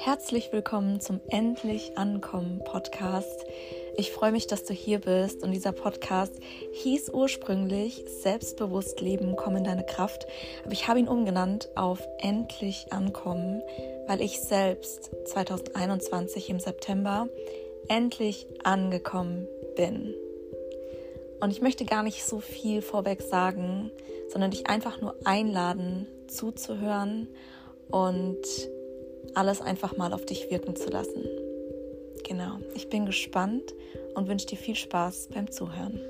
Herzlich willkommen zum Endlich Ankommen Podcast. Ich freue mich, dass du hier bist und dieser Podcast hieß ursprünglich Selbstbewusst Leben, komm in deine Kraft, aber ich habe ihn umgenannt auf Endlich Ankommen, weil ich selbst 2021 im September endlich angekommen bin. Und ich möchte gar nicht so viel vorweg sagen, sondern dich einfach nur einladen, zuzuhören und alles einfach mal auf dich wirken zu lassen. Genau, ich bin gespannt und wünsche dir viel Spaß beim Zuhören.